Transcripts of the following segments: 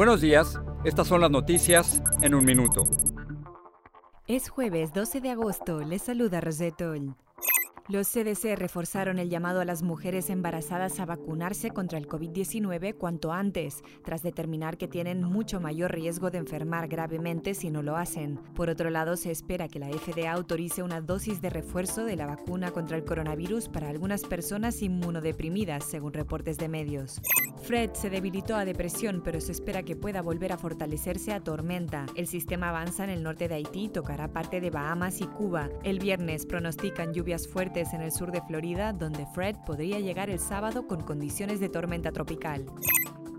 Buenos días, estas son las noticias en un minuto. Es jueves 12 de agosto, les saluda Rosetol. Los CDC reforzaron el llamado a las mujeres embarazadas a vacunarse contra el COVID-19 cuanto antes, tras determinar que tienen mucho mayor riesgo de enfermar gravemente si no lo hacen. Por otro lado, se espera que la FDA autorice una dosis de refuerzo de la vacuna contra el coronavirus para algunas personas inmunodeprimidas, según reportes de medios. Fred se debilitó a depresión, pero se espera que pueda volver a fortalecerse a tormenta. El sistema avanza en el norte de Haití y tocará parte de Bahamas y Cuba. El viernes pronostican lluvias fuertes en el sur de Florida, donde Fred podría llegar el sábado con condiciones de tormenta tropical.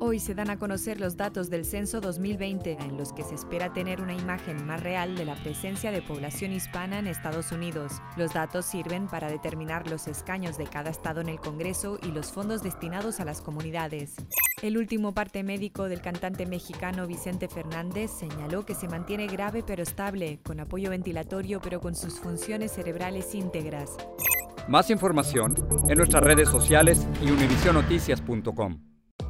Hoy se dan a conocer los datos del censo 2020, en los que se espera tener una imagen más real de la presencia de población hispana en Estados Unidos. Los datos sirven para determinar los escaños de cada estado en el Congreso y los fondos destinados a las comunidades. El último parte médico del cantante mexicano Vicente Fernández señaló que se mantiene grave pero estable, con apoyo ventilatorio pero con sus funciones cerebrales íntegras. Más información en nuestras redes sociales y univisionoticias.com.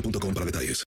boostmobile.com para detalles.